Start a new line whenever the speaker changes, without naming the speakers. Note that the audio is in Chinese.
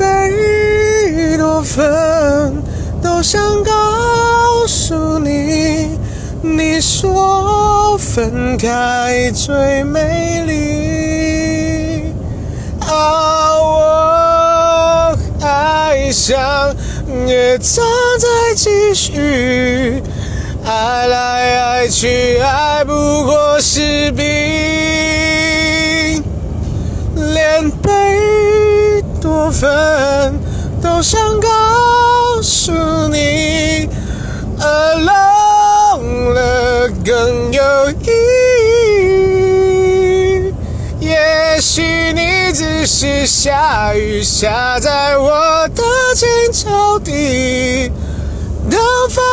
贝多芬都想告诉你，你说分开最美丽。啊，我爱上，也正在继续。爱来爱去，爱不过是病。连贝多芬我想告诉你，alone 了更有意义。也许你只是下雨下在我的青草地。当放